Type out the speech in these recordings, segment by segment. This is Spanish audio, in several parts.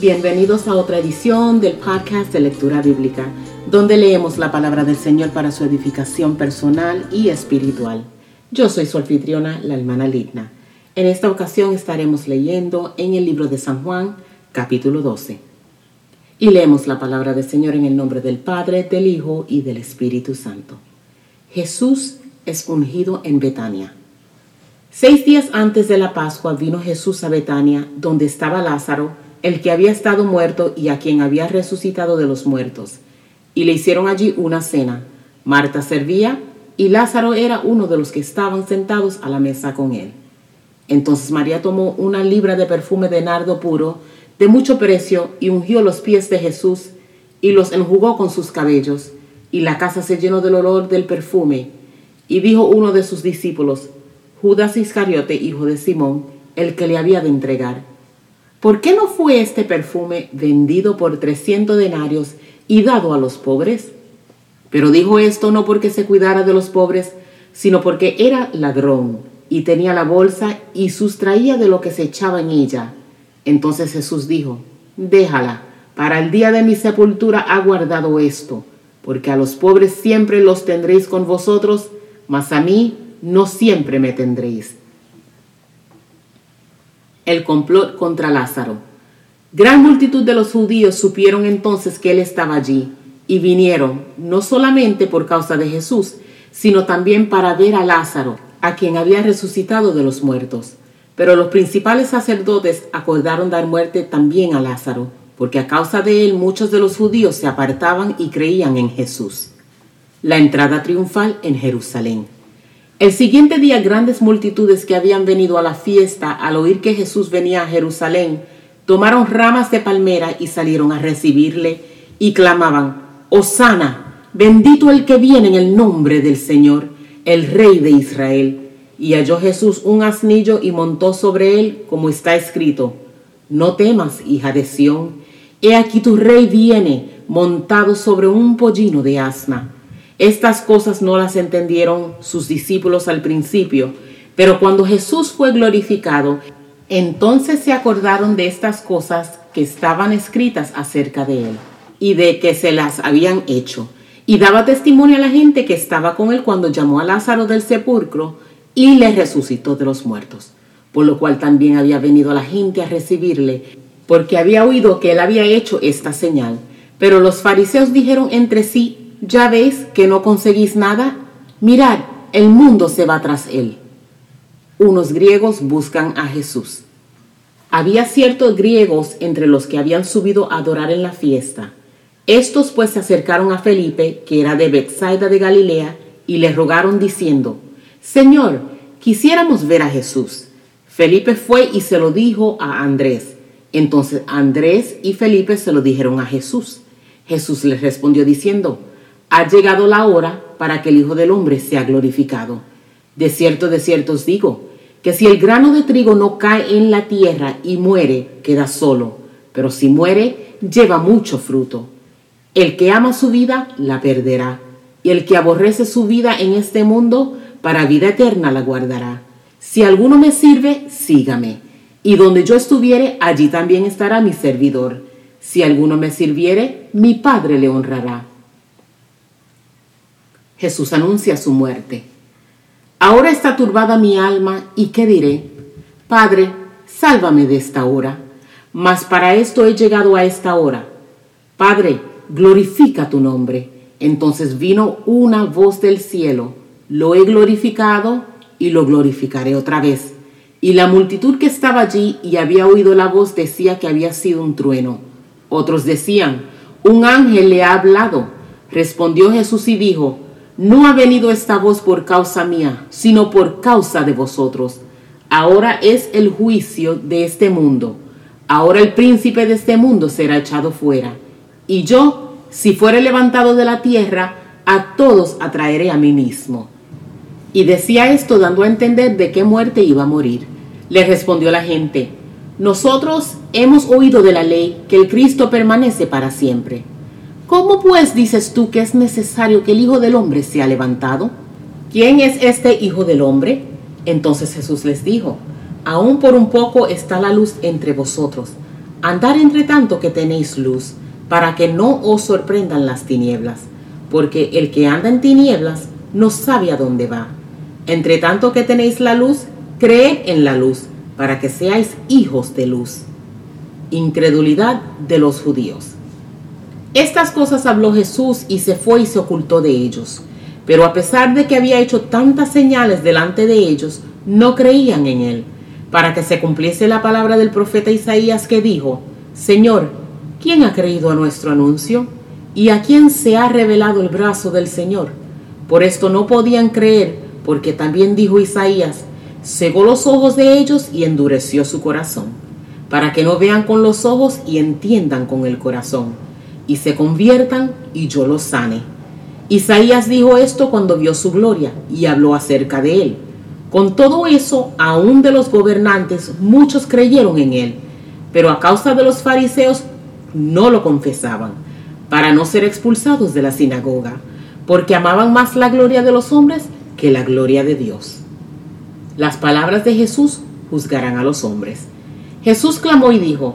Bienvenidos a otra edición del podcast de lectura bíblica, donde leemos la palabra del Señor para su edificación personal y espiritual. Yo soy su anfitriona, la hermana Ligna. En esta ocasión estaremos leyendo en el libro de San Juan, capítulo 12. Y leemos la palabra del Señor en el nombre del Padre, del Hijo y del Espíritu Santo. Jesús es ungido en Betania. Seis días antes de la Pascua vino Jesús a Betania, donde estaba Lázaro, el que había estado muerto y a quien había resucitado de los muertos. Y le hicieron allí una cena. Marta servía y Lázaro era uno de los que estaban sentados a la mesa con él. Entonces María tomó una libra de perfume de nardo puro, de mucho precio, y ungió los pies de Jesús y los enjugó con sus cabellos. Y la casa se llenó del olor del perfume. Y dijo uno de sus discípulos, Judas Iscariote, hijo de Simón, el que le había de entregar ¿Por qué no fue este perfume vendido por 300 denarios y dado a los pobres? Pero dijo esto no porque se cuidara de los pobres, sino porque era ladrón y tenía la bolsa y sustraía de lo que se echaba en ella. Entonces Jesús dijo, déjala, para el día de mi sepultura ha guardado esto, porque a los pobres siempre los tendréis con vosotros, mas a mí no siempre me tendréis el complot contra Lázaro. Gran multitud de los judíos supieron entonces que él estaba allí y vinieron, no solamente por causa de Jesús, sino también para ver a Lázaro, a quien había resucitado de los muertos. Pero los principales sacerdotes acordaron dar muerte también a Lázaro, porque a causa de él muchos de los judíos se apartaban y creían en Jesús. La entrada triunfal en Jerusalén. El siguiente día grandes multitudes que habían venido a la fiesta al oír que Jesús venía a Jerusalén, tomaron ramas de palmera y salieron a recibirle y clamaban, Osana, bendito el que viene en el nombre del Señor, el Rey de Israel. Y halló Jesús un asnillo y montó sobre él, como está escrito, No temas, hija de Sión, he aquí tu rey viene montado sobre un pollino de asna estas cosas no las entendieron sus discípulos al principio, pero cuando Jesús fue glorificado, entonces se acordaron de estas cosas que estaban escritas acerca de él y de que se las habían hecho. Y daba testimonio a la gente que estaba con él cuando llamó a Lázaro del sepulcro y le resucitó de los muertos. Por lo cual también había venido la gente a recibirle, porque había oído que él había hecho esta señal. Pero los fariseos dijeron entre sí, ¿Ya veis que no conseguís nada? Mirad, el mundo se va tras él. Unos griegos buscan a Jesús. Había ciertos griegos entre los que habían subido a adorar en la fiesta. Estos pues se acercaron a Felipe, que era de Bethsaida de Galilea, y le rogaron diciendo, Señor, quisiéramos ver a Jesús. Felipe fue y se lo dijo a Andrés. Entonces Andrés y Felipe se lo dijeron a Jesús. Jesús les respondió diciendo, ha llegado la hora para que el Hijo del Hombre sea glorificado. De cierto, de cierto os digo, que si el grano de trigo no cae en la tierra y muere, queda solo, pero si muere, lleva mucho fruto. El que ama su vida, la perderá, y el que aborrece su vida en este mundo, para vida eterna la guardará. Si alguno me sirve, sígame, y donde yo estuviere, allí también estará mi servidor. Si alguno me sirviere, mi Padre le honrará. Jesús anuncia su muerte. Ahora está turbada mi alma y qué diré, Padre, sálvame de esta hora, mas para esto he llegado a esta hora. Padre, glorifica tu nombre. Entonces vino una voz del cielo, lo he glorificado y lo glorificaré otra vez. Y la multitud que estaba allí y había oído la voz decía que había sido un trueno. Otros decían, un ángel le ha hablado. Respondió Jesús y dijo, no ha venido esta voz por causa mía, sino por causa de vosotros. Ahora es el juicio de este mundo. Ahora el príncipe de este mundo será echado fuera. Y yo, si fuere levantado de la tierra, a todos atraeré a mí mismo. Y decía esto dando a entender de qué muerte iba a morir. Le respondió la gente, nosotros hemos oído de la ley que el Cristo permanece para siempre. ¿Cómo pues dices tú que es necesario que el Hijo del Hombre sea levantado? ¿Quién es este Hijo del Hombre? Entonces Jesús les dijo, aún por un poco está la luz entre vosotros. Andar entre tanto que tenéis luz, para que no os sorprendan las tinieblas, porque el que anda en tinieblas no sabe a dónde va. Entre tanto que tenéis la luz, creed en la luz, para que seáis hijos de luz. Incredulidad de los judíos. Estas cosas habló Jesús y se fue y se ocultó de ellos. Pero a pesar de que había hecho tantas señales delante de ellos, no creían en él para que se cumpliese la palabra del profeta Isaías que dijo, Señor, ¿quién ha creído a nuestro anuncio? ¿Y a quién se ha revelado el brazo del Señor? Por esto no podían creer, porque también dijo Isaías, cegó los ojos de ellos y endureció su corazón, para que no vean con los ojos y entiendan con el corazón, y se conviertan y yo los sane. Isaías dijo esto cuando vio su gloria y habló acerca de él con todo eso, aún de los gobernantes, muchos creyeron en él, pero a causa de los fariseos no lo confesaban, para no ser expulsados de la sinagoga, porque amaban más la gloria de los hombres que la gloria de Dios. Las palabras de Jesús juzgarán a los hombres. Jesús clamó y dijo,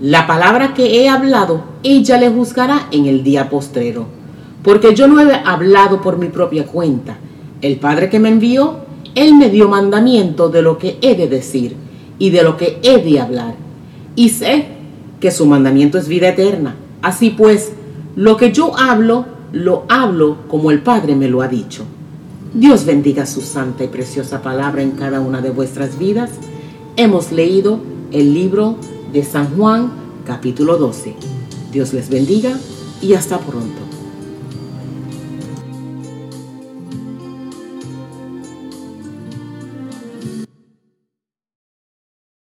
La palabra que he hablado, ella le juzgará en el día postrero. Porque yo no he hablado por mi propia cuenta. El Padre que me envió él me dio mandamiento de lo que he de decir y de lo que he de hablar. Y sé que su mandamiento es vida eterna. Así pues, lo que yo hablo, lo hablo como el Padre me lo ha dicho. Dios bendiga su santa y preciosa palabra en cada una de vuestras vidas. Hemos leído el libro de San Juan, capítulo 12. Dios les bendiga y hasta pronto.